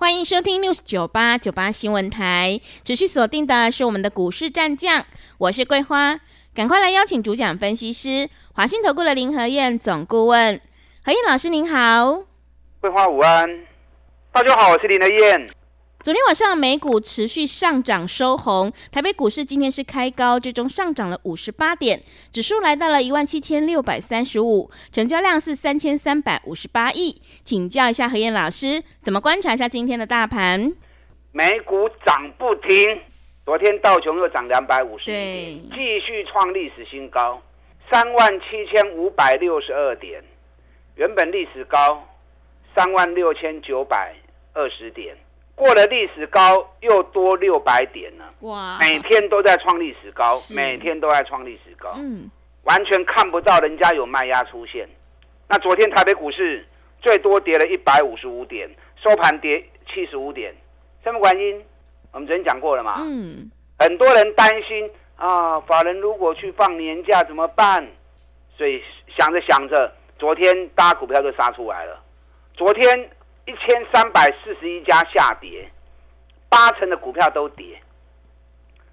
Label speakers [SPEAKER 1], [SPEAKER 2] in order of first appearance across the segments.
[SPEAKER 1] 欢迎收听 News 九八九八新闻台，持续锁定的是我们的股市战将，我是桂花，赶快来邀请主讲分析师华信投顾的林和燕总顾问，和燕老师您好，
[SPEAKER 2] 桂花午安，大家好，我是林和燕。
[SPEAKER 1] 昨天晚上美股持续上涨收红，台北股市今天是开高，最终上涨了五十八点，指数来到了一万七千六百三十五，成交量是三千三百五十八亿。请教一下何燕老师，怎么观察一下今天的大盘？
[SPEAKER 2] 美股涨不停，昨天道琼又涨两百五十点，继续创历史新高，三万七千五百六十二点，原本历史高三万六千九百二十点。过了历史高，又多六百点了。哇！每天都在创历史高，每天都在创历史高。嗯，完全看不到人家有卖压出现。那昨天台北股市最多跌了一百五十五点，收盘跌七十五点。什么原因？我们昨天讲过了嘛。嗯。很多人担心啊，法人如果去放年假怎么办？所以想着想着，昨天大家股票就杀出来了。昨天。一千三百四十一家下跌，八成的股票都跌。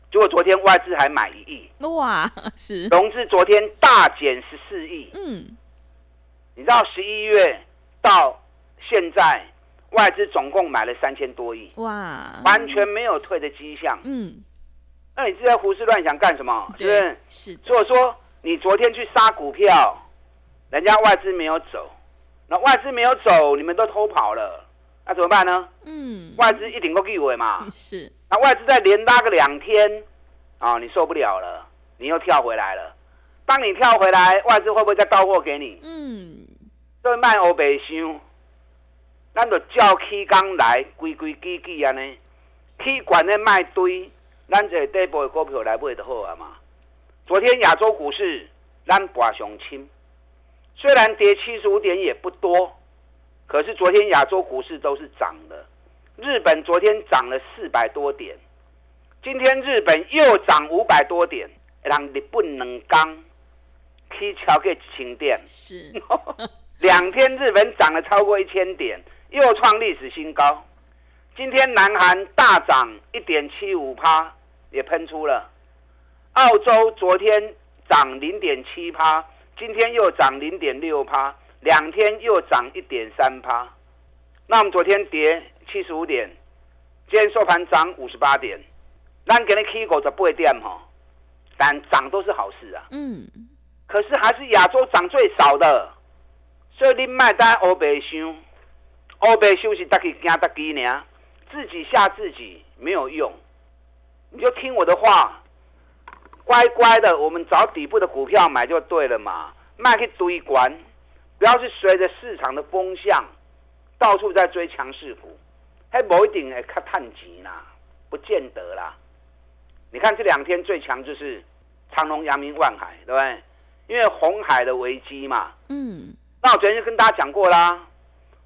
[SPEAKER 2] 结果昨天外资还买一亿，哇！是融资昨天大减十四亿。嗯，你知道十一月到现在外资总共买了三千多亿，哇！完全没有退的迹象。嗯，那你是在胡思乱想干什么？是不是？是。所以说你昨天去杀股票，人家外资没有走。那外资没有走，你们都偷跑了，那怎么办呢？嗯，外资一定够机会嘛。是。那外资再连拉个两天，啊、哦，你受不了了，你又跳回来了。当你跳回来，外资会不会再到货给你？嗯。所以卖欧北箱，咱就照起刚来，规规矩矩安尼，起管的卖堆，咱这底部的股票来买就好啊嘛。昨天亚洲股市，咱博上轻。虽然跌七十五点也不多，可是昨天亚洲股市都是涨的。日本昨天涨了四百多点，今天日本又涨五百多点，让日本能刚可以超过一千点。是，两天日本涨了超过一千点，又创历史新高。今天南韩大涨一点七五趴，也喷出了。澳洲昨天涨零点七趴。今天又涨零点六趴，两天又涨一点三趴。那我们昨天跌七十五点，今天收盘涨五十八点，咱给你 K 股就不会跌哈，但涨都是好事啊。嗯。可是还是亚洲涨最少的，所以你卖单欧北修，欧北修是大家惊大家呢，自己吓自己没有用，你就听我的话。乖乖的，我们找底部的股票买就对了嘛，卖去堆关，不要去随着市场的风向，到处在追强势股，还某一定会看探级啦，不见得啦。你看这两天最强就是长隆、阳明、万海，对不对？因为红海的危机嘛。嗯。那我昨天就跟大家讲过啦，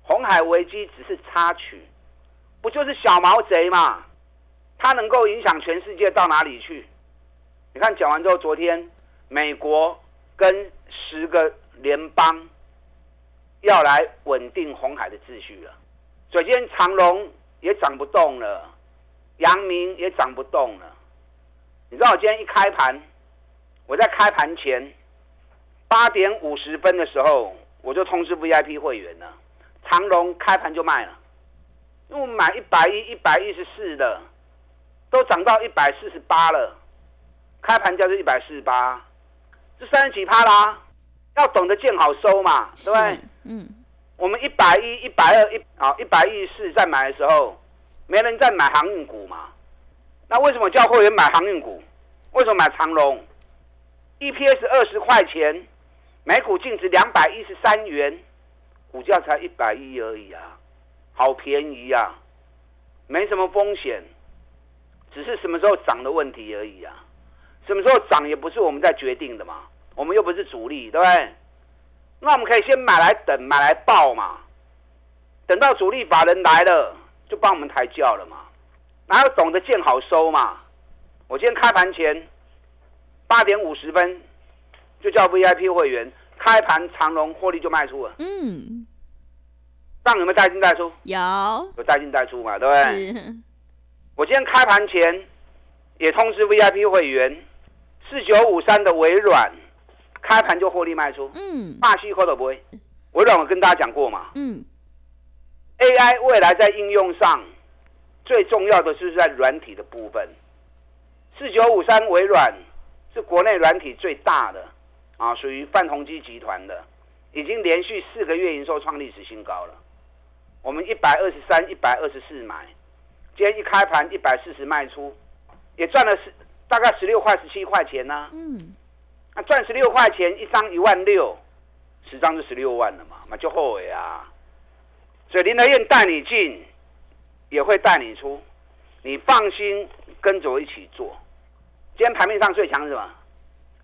[SPEAKER 2] 红海危机只是插曲，不就是小毛贼嘛？它能够影响全世界到哪里去？你看讲完之后，昨天美国跟十个联邦要来稳定红海的秩序了，所以今天长荣也涨不动了，阳明也涨不动了。你知道我今天一开盘，我在开盘前八点五十分的时候，我就通知 VIP 会员了，长荣开盘就卖了，因为我买一百一、一百一十四的，都涨到一百四十八了。开盘价是一百四十八，这三十几趴啦，要懂得见好收嘛，对不对？嗯，我们一百一、一百二、一啊一百一十四在买的时候，没人在买航运股嘛。那为什么叫会员买航运股？为什么买长龙？EPS 二十块钱，每股净值两百一十三元，股价才一百一而已啊，好便宜啊，没什么风险，只是什么时候涨的问题而已啊。什么时候涨也不是我们在决定的嘛，我们又不是主力，对不对？那我们可以先买来等，买来抱嘛，等到主力法人来了，就帮我们抬轿了嘛。哪有懂得见好收嘛？我今天开盘前八点五十分就叫 VIP 会员开盘长龙获利就卖出了。嗯，这样有没有带进带出？
[SPEAKER 1] 有，
[SPEAKER 2] 有带进带出嘛？对不对？我今天开盘前也通知 VIP 会员，四九五三的微软开盘就获利卖出。嗯，霸西口的不会。微软我跟大家讲过嘛。嗯。AI 未来在应用上。最重要的是在软体的部分，四九五三微软是国内软体最大的啊，属于泛宏基集团的，已经连续四个月营收创历史新高了。我们一百二十三、一百二十四买，今天一开盘一百四十卖出，也赚了十大概十六块、十七块钱呢、啊。嗯，那赚十六块钱一张一万六，十张就十六万了嘛，那就后悔啊。所以林德燕带你进。也会带你出，你放心跟着我一起做。今天盘面上最强是什么？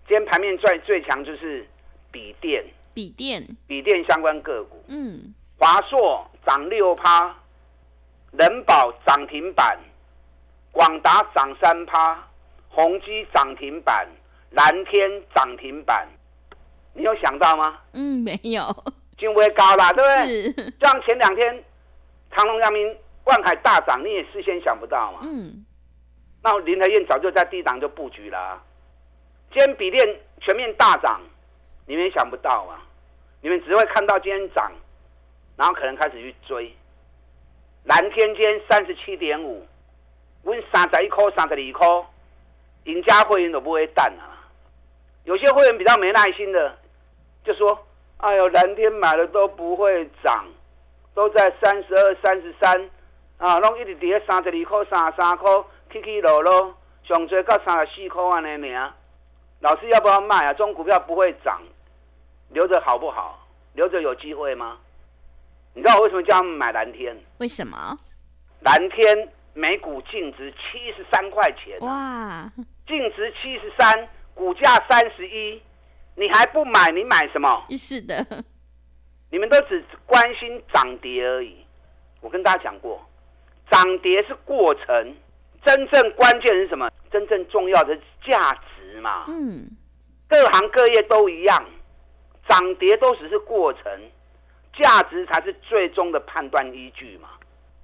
[SPEAKER 2] 今天盘面最最强就是笔电，
[SPEAKER 1] 笔电，
[SPEAKER 2] 笔电相关个股。嗯，华硕涨六趴，人保涨停板，广达涨三趴，宏基涨停板，蓝天涨停板。你有想到吗？
[SPEAKER 1] 嗯，没有。
[SPEAKER 2] 金威高啦，对不对？是。像前两天长隆、阳明。万海大涨，你也事先想不到嘛？嗯，那林和燕早就在低档就布局啦啊。今天比电全面大涨，你们也想不到啊。你们只会看到今天涨，然后可能开始去追。蓝天今天三十七点五，问三十一块、三十二块，赢家会员都不会淡啊。有些会员比较没耐心的，就说：“哎呦，蓝天买了都不会涨，都在三十二、三十三。”啊，拢一直跌三十二块、三十三块，起起落落，上最到三十四块安尼尔。老师要不要卖啊？这种股票不会涨，留着好不好？留着有机会吗？你知道我为什么叫他们买蓝天？
[SPEAKER 1] 为什么？
[SPEAKER 2] 蓝天每股净值七十三块钱，哇！净值七十三，股价三十一，你还不买？你买什么？
[SPEAKER 1] 是的，
[SPEAKER 2] 你们都只关心涨跌而已。我跟大家讲过。涨跌是过程，真正关键是什么？真正重要的是价值嘛。嗯，各行各业都一样，涨跌都只是过程，价值才是最终的判断依据嘛。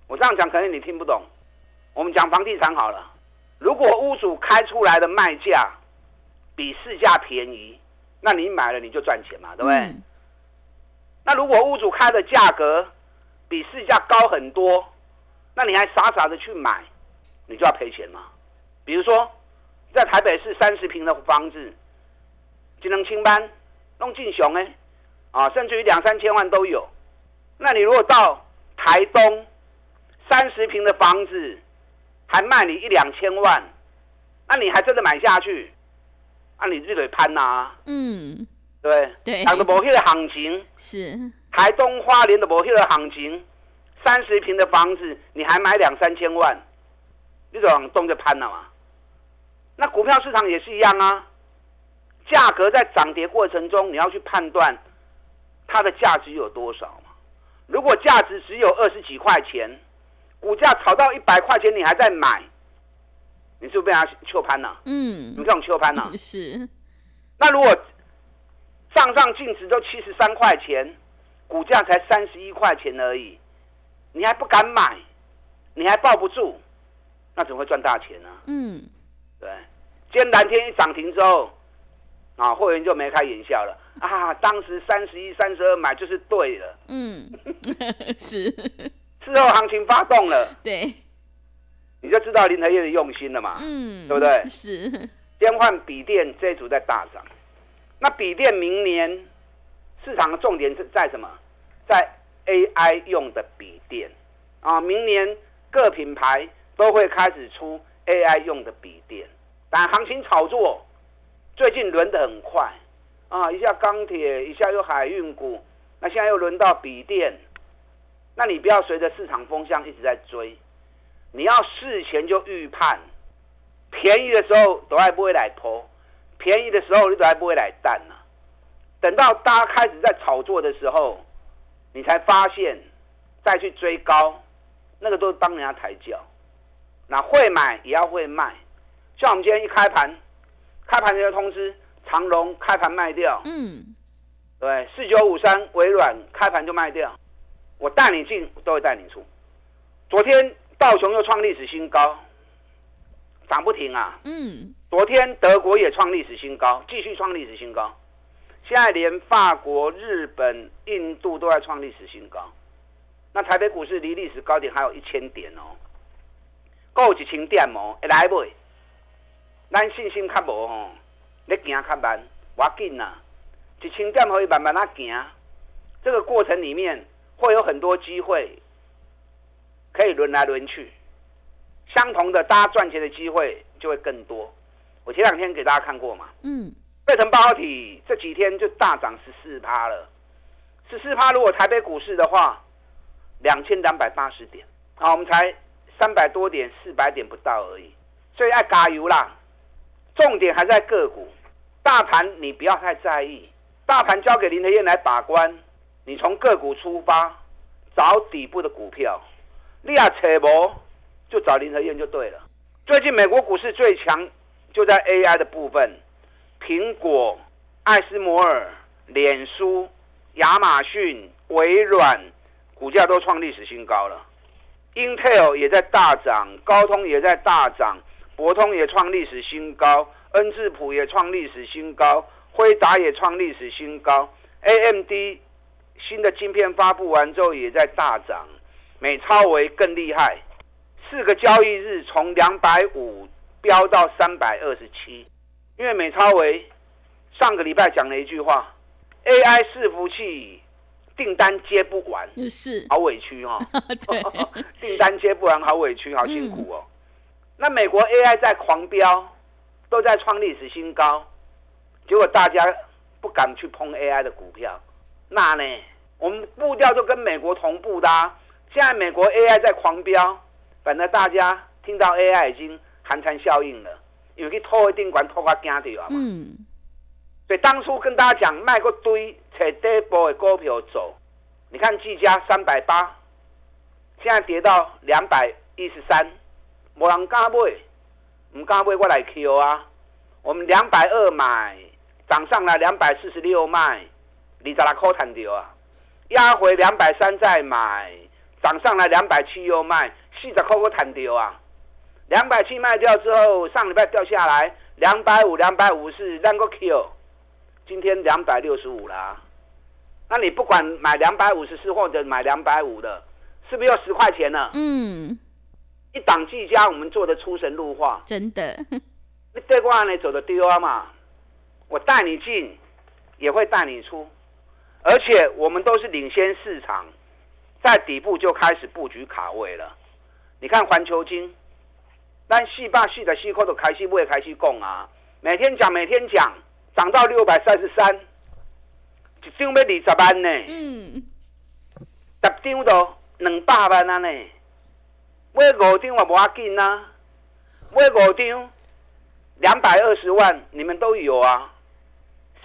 [SPEAKER 2] 我这样讲可能你听不懂。我们讲房地产好了，如果屋主开出来的卖价比市价便宜，那你买了你就赚钱嘛，对不对？嗯。那如果屋主开的价格比市价高很多，那你还傻傻的去买，你就要赔钱嘛。比如说，在台北市三十平的房子，只能清班弄进雄哎，啊，甚至于两三千万都有。那你如果到台东三十平的房子，还卖你一两千万，那你还真的买下去？那、啊、你就得攀呐。嗯，对对，讲的某些的行情是台东花莲的某些的行情。三十平的房子，你还买两三千万，你就往东就攀了嘛。那股票市场也是一样啊，价格在涨跌过程中，你要去判断它的价值有多少嘛。如果价值只有二十几块钱，股价炒到一百块钱，你还在买，你是不是被他秋攀了？嗯，你这种秋攀了。是。那如果账上净值都七十三块钱，股价才三十一块钱而已。你还不敢买，你还抱不住，那怎么会赚大钱呢？嗯，对。今天蓝天一涨停之后，啊，会员就眉开眼笑了 啊！当时三十一、三十二买就是对了。嗯，是。之后行情发动了，对，你就知道林和彦的用心了嘛。嗯，对不对？是。先换笔电这一组在大涨，那笔电明年市场的重点是在什么？在。AI 用的笔电啊，明年各品牌都会开始出 AI 用的笔电，但行情炒作最近轮得很快啊，一下钢铁，一下又海运股，那现在又轮到笔电，那你不要随着市场风向一直在追，你要事前就预判，便宜的时候都还不会来抛，便宜的时候你都还不会来淡呢、啊。等到大家开始在炒作的时候，你才发现再去追高，那个都是帮人家抬轿。那会买也要会卖，像我们今天一开盘，开盘就通知长隆开盘卖掉。
[SPEAKER 1] 嗯，
[SPEAKER 2] 对，四九五三微软开盘就卖掉，我带你进都会带你出。昨天道琼又创历史新高，涨不停啊。
[SPEAKER 1] 嗯，
[SPEAKER 2] 昨天德国也创历史新高，继续创历史新高。现在连法国、日本、印度都在创历史新高。那台北股市离历史高点还有一千点哦。够一千点哦，会来不？咱信心较无吼，你行较慢，我紧呐。一千点可以慢慢啊行，这个过程里面会有很多机会，可以轮来轮去。相同的，大家赚钱的机会就会更多。我前两天给大家看过嘛，
[SPEAKER 1] 嗯，
[SPEAKER 2] 费城半导体这几天就大涨十四趴了，十四趴。如果台北股市的话，两千两百八十点，好，我们才。三百多点，四百点不到而已，所以爱加油啦。重点还在个股，大盘你不要太在意，大盘交给林德燕来把关。你从个股出发，找底部的股票。你要扯博，就找林和燕就对了。最近美国股市最强就在 AI 的部分，苹果、艾斯摩尔、脸书、亚马逊、微软，股价都创历史新高了。Intel 也在大涨，高通也在大涨，博通也创历史新高，恩智浦也创历史新高，辉达也创历史新高，AMD 新的晶片发布完之后也在大涨，美超维更厉害，四个交易日从两百五飙到三百二十七，因为美超维上个礼拜讲了一句话，AI 伺服器。订单接不完，
[SPEAKER 1] 是
[SPEAKER 2] 好委屈哦。
[SPEAKER 1] 对，
[SPEAKER 2] 订单接不完，好委屈，好辛苦哦。嗯、那美国 AI 在狂飙，都在创历史新高，结果大家不敢去碰 AI 的股票。那呢，我们步调就跟美国同步的、啊。现在美国 AI 在狂飙，反正大家听到 AI 已经寒蝉效应了，因为去拖一定管拖个惊掉啊嘛。嗯。所以当初跟大家讲，卖个堆。在底部的股票走，你看技嘉三百八，现在跌到两百一十三，没人敢买，唔敢买我来 Q 啊！我们两百二买，涨上来两百四十六卖，二十六块赚掉啊！压回两百三再买，涨上来两百七又卖，四十块我赚掉啊！两百七卖掉之后，上礼拜掉下来两百五、两百五是两个 Q。今天两百六十五啦，那你不管买两百五十四或者买两百五的，是不是要十块钱呢？
[SPEAKER 1] 嗯，
[SPEAKER 2] 一档技嘉我们做的出神入化，
[SPEAKER 1] 真的。
[SPEAKER 2] 你对挂呢走的丢啊嘛，我带你进，也会带你出，而且我们都是领先市场，在底部就开始布局卡位了。你看环球金，但细霸细的细块都开始不会开始供啊，每天讲每天讲。涨到六百三十三，一张要二十万呢。嗯，十张都两百万啊呢。买五张也无要紧啊，买五张两百二十万，你们都有啊。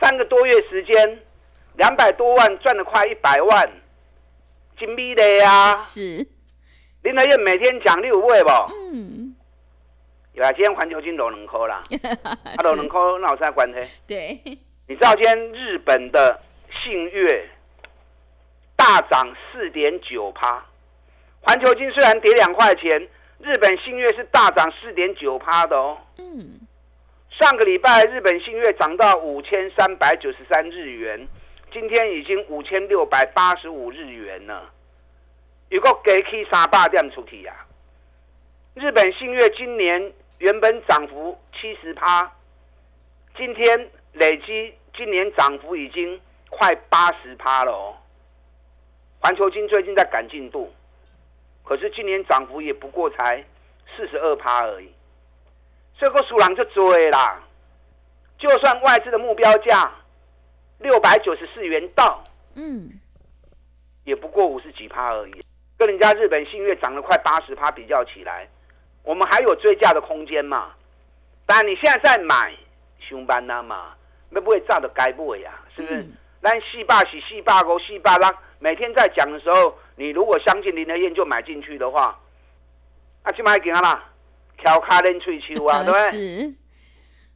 [SPEAKER 2] 三个多月时间，两百多万赚了快一百万，金币的呀。
[SPEAKER 1] 是。
[SPEAKER 2] 林德燕每天讲你有买不？
[SPEAKER 1] 嗯。
[SPEAKER 2] 有啊，今天环球金落两块啦，啊落两块那有啥关系？
[SPEAKER 1] 对，
[SPEAKER 2] 你知道今天日本的信越大涨四点九趴，环球金虽然跌两块钱，日本信越是大涨四点九趴的哦。
[SPEAKER 1] 嗯，
[SPEAKER 2] 上个礼拜日本信越涨到五千三百九十三日元，今天已经五千六百八十五日元了，如果给去三百点出去呀、日本信越今年。原本涨幅七十趴，今天累积今年涨幅已经快八十趴了哦。环球金最近在赶进度，可是今年涨幅也不过才四十二趴而已。这个数量就追啦，就算外资的目标价六百九十四元到，
[SPEAKER 1] 嗯，
[SPEAKER 2] 也不过五十几趴而已，跟人家日本信越涨了快八十趴比较起来。我们还有追价的空间嘛？当然，你现在在买，熊班啦嘛，那不会炸的该不会呀，是不是？咱四百是四百五、四百六，每天在讲的时候，你如果相信林德燕就买进去的话，啊，去买给他啦，翘卡练喙秋啊，对不对？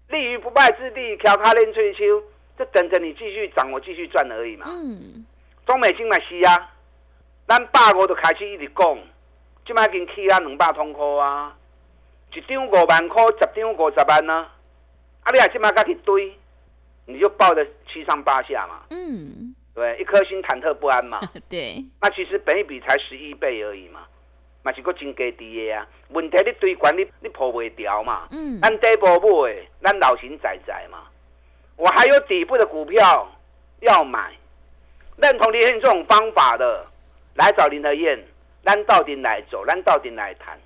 [SPEAKER 2] 立于不败之地，翘卡练喙秋，就等着你继续涨，我继续赚而已嘛。嗯。中美金嘛是啊，咱百五就开始一直讲，即摆已经起啊两百通块啊，一张五万块，十张五十万啊。啊，你啊即摆甲去堆，你就抱着七上八下嘛。嗯。对，一颗心忐忑不安嘛。
[SPEAKER 1] 对。
[SPEAKER 2] 那其实本一比才十一倍而已嘛，嘛是个真低的啊。问题你堆关你你破不掉嘛。嗯。咱底部买，咱老神在在嘛。我还有底部的股票要买。认同林和彦这种方法的，来找林德燕，咱到底来走，咱到底来谈，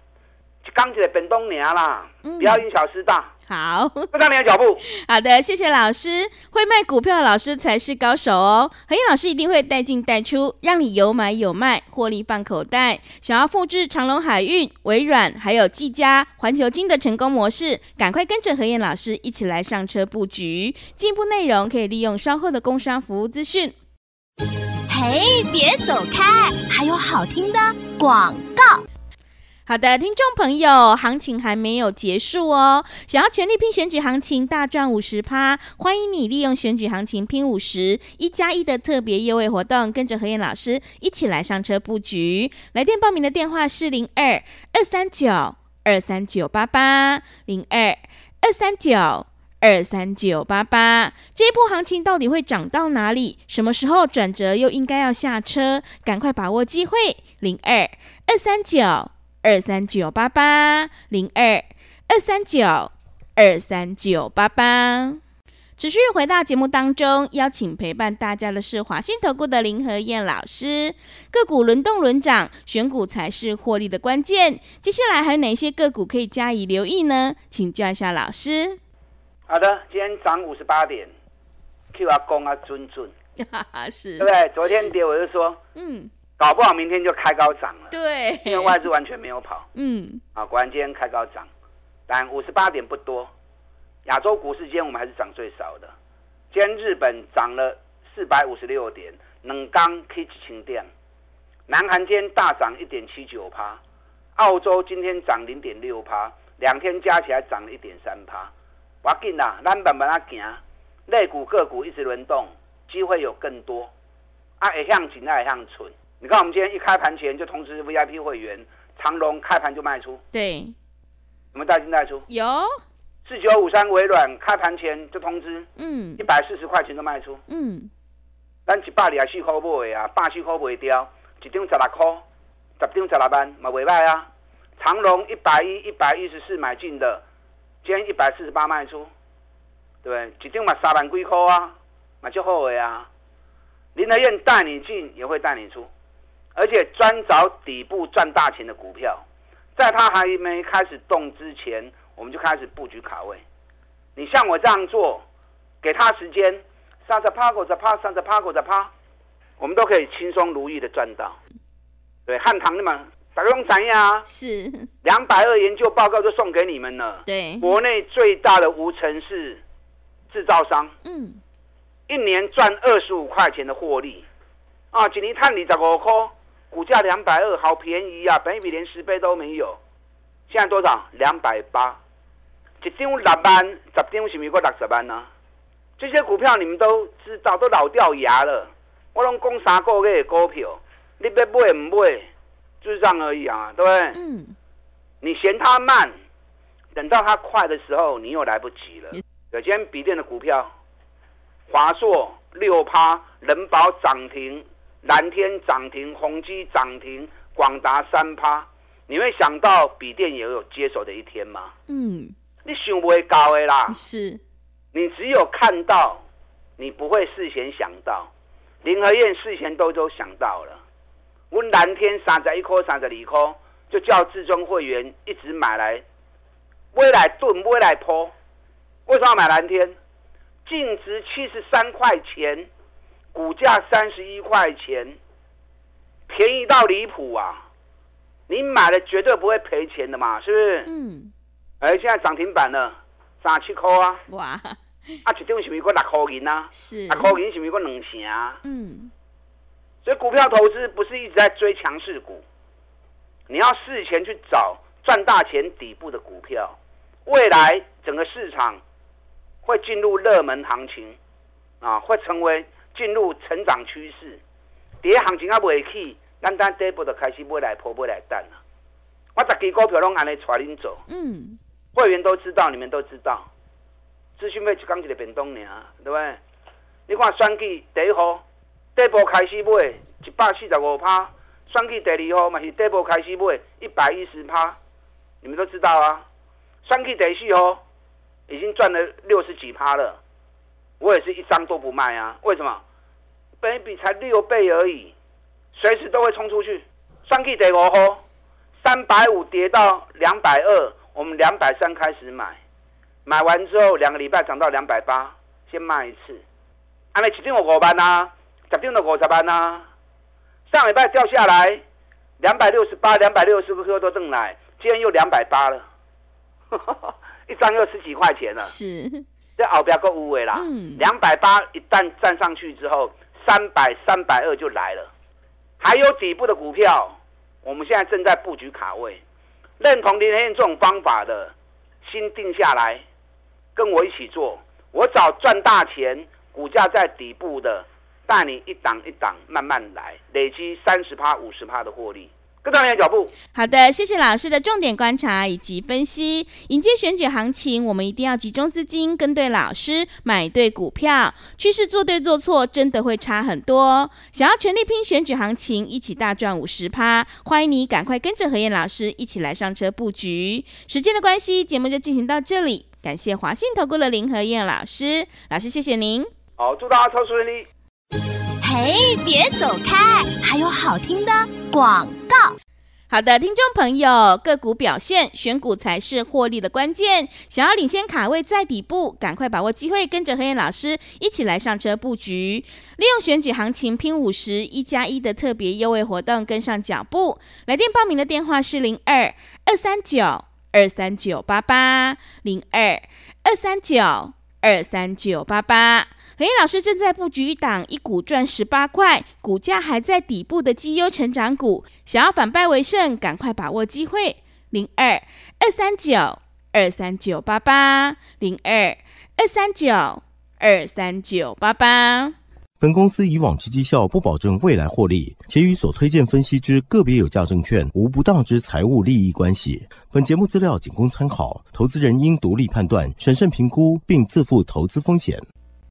[SPEAKER 2] 刚起来本东娘啦，不要因小失大。
[SPEAKER 1] 好，
[SPEAKER 2] 跟上你的脚步。
[SPEAKER 1] 好的，谢谢老师。会卖股票的老师才是高手哦。何燕老师一定会带进带出，让你有买有卖，获利放口袋。想要复制长隆海运、微软还有技嘉、环球金的成功模式，赶快跟着何燕老师一起来上车布局。进一步内容可以利用稍后的工商服务资讯。
[SPEAKER 3] 嘿，别走开！还有好听的广告。
[SPEAKER 1] 好的，听众朋友，行情还没有结束哦。想要全力拼选举行情，大赚五十趴，欢迎你利用选举行情拼五十一加一的特别优惠活动，跟着何燕老师一起来上车布局。来电报名的电话是零二二三九二三九八八零二二三九。二三九八八，这一波行情到底会涨到哪里？什么时候转折又应该要下车？赶快把握机会！零二二三九二三九八八，零二二三九二三九八八。持续回到节目当中，邀请陪伴大家的是华信投顾的林和燕老师。个股轮动轮涨，选股才是获利的关键。接下来还有哪些个股可以加以留意呢？请教一下老师。
[SPEAKER 2] 好的，今天涨五十八点，Q 阿公啊，尊尊，
[SPEAKER 1] 是，
[SPEAKER 2] 对不对？昨天跌，我就说，嗯，搞不好明天就开高涨了，
[SPEAKER 1] 对，
[SPEAKER 2] 因为外资完全没有跑，
[SPEAKER 1] 嗯，
[SPEAKER 2] 啊，果然今天开高涨，但五十八点不多。亚洲股市今天我们还是涨最少的，今天日本涨了四百五十六点，冷刚 K 清电，南韩今天大涨一点七九趴，澳洲今天涨零点六趴，两天加起来涨了一点三趴。我紧啦，咱慢慢啊行，类股个股一直轮动，机会有更多。啊，会向紧，爱向存。你看，我们今天一开盘前就通知 VIP 会员，长隆开盘就卖出。
[SPEAKER 1] 对，
[SPEAKER 2] 我们带进带出。
[SPEAKER 1] 有。
[SPEAKER 2] 四九五三微软开盘前就通知，嗯，一百四十块钱就卖出。嗯。咱一百二十四块买的啊，八十块卖掉，一张十六块，十张十六万，嘛未歹啊。长隆一百一、一百一十四买进的。今天一百四十八卖出，对不对？指定嘛三万几块啊，嘛就好了啊。林德燕带你进也会带你出，而且专找底部赚大钱的股票，在它还没开始动之前，我们就开始布局卡位。你像我这样做，给他时间，三十趴、五十趴、三十趴、五十趴，我们都可以轻松如意的赚到。对，汉唐那么。打个用怎样？
[SPEAKER 1] 是。
[SPEAKER 2] 两百二研究报告就送给你们了。
[SPEAKER 1] 对，
[SPEAKER 2] 国内最大的无尘室制造商，嗯，一年赚二十五块钱的获利。啊！今年探你十五块，股价两百二，好便宜啊！本益比连十倍都没有，现在多少？两百八，一张六万，十张是不是过六十万呢、啊？这些股票你们都知道，都老掉牙了。我拢讲三个月的股票，你要买唔买？就是这样而已啊，对不对？嗯。你嫌它慢，等到它快的时候，你又来不及了。有今天笔电的股票，华硕六趴，人保涨停，蓝天涨停，宏基涨停，广达三趴。你会想到笔电也有接手的一天吗？嗯。你想不会高的啦。
[SPEAKER 1] 是。
[SPEAKER 2] 你只有看到，你不会事先想到。林和燕事前都都想到了。我蓝天三十一颗，三十二颗，就叫至尊会员一直买来，未来炖，未来坡。为什么要买蓝天？净值七十三块钱，股价三十一块钱，便宜到离谱啊！你买了绝对不会赔钱的嘛，是不是？嗯。哎，现在涨停板了，三十七块啊！哇！啊，一张是不是过六块银啊？
[SPEAKER 1] 是，
[SPEAKER 2] 六块银是不是过两成啊？
[SPEAKER 1] 嗯，
[SPEAKER 2] 所以股票投资不是一直在追强势股，你要事前去找赚大钱底部的股票，未来整个市场会进入热门行情，啊，会成为进入成长趋势，第一行情还未起，单单底部就开始买来破买来等了。我十支股票拢安尼带恁走，
[SPEAKER 1] 嗯，
[SPEAKER 2] 会员都知道，你们都知道。资讯费就讲一个变动尔，对不对？你看选举第一号，底部开始买一百四十五趴，选举第二号嘛是底部开始买一百一十趴，你们都知道啊。选举第四号已经赚了六十几趴了，我也是一张都不卖啊。为什么？本益比才六倍而已，随时都会冲出去。选举第五号三百五跌到两百二，我们两百三开始买。买完之后两个礼拜涨到两百八，先卖一次。安尼一定有五万呐，十张就五十万呐。上礼拜掉下来两百六十八，两百六十个颗都挣来，今天又两百八了，一张又十几块钱了。
[SPEAKER 1] 是，
[SPEAKER 2] 这后边够无尾啦。两百八一旦站上去之后，三百、三百二就来了。还有底部的股票，我们现在正在布局卡位。认同林天这种方法的，心定下来。跟我一起做，我找赚大钱，股价在底部的，带你一档一档慢慢来，累积三十趴、五十趴的获利，跟上你的脚步。
[SPEAKER 1] 好的，谢谢老师的重点观察以及分析。迎接选举行情，我们一定要集中资金，跟对老师，买对股票，趋势做对做错，真的会差很多。想要全力拼选举行情，一起大赚五十趴，欢迎你赶快跟着何燕老师一起来上车布局。时间的关系，节目就进行到这里。感谢华信投顾的林和燕老师，老师谢谢您。
[SPEAKER 2] 好，祝大家操顺利。
[SPEAKER 3] 嘿，别走开，还有好听的广告。
[SPEAKER 1] 好的，听众朋友，个股表现，选股才是获利的关键。想要领先卡位在底部，赶快把握机会，跟着和彦老师一起来上车布局，利用选举行情拼五十一加一的特别优惠活动，跟上脚步。来电报名的电话是零二二三九。二三九八八零二二三九二三九八八，和彦老师正在布局一档一股赚十八块，股价还在底部的绩优成长股，想要反败为胜，赶快把握机会。零二二三九二三九八八零二二三九二三九八八。
[SPEAKER 4] 本公司以往之绩效不保证未来获利，且与所推荐分析之个别有价证券无不当之财务利益关系。本节目资料仅供参考，投资人应独立判断、审慎评估，并自负投资风险。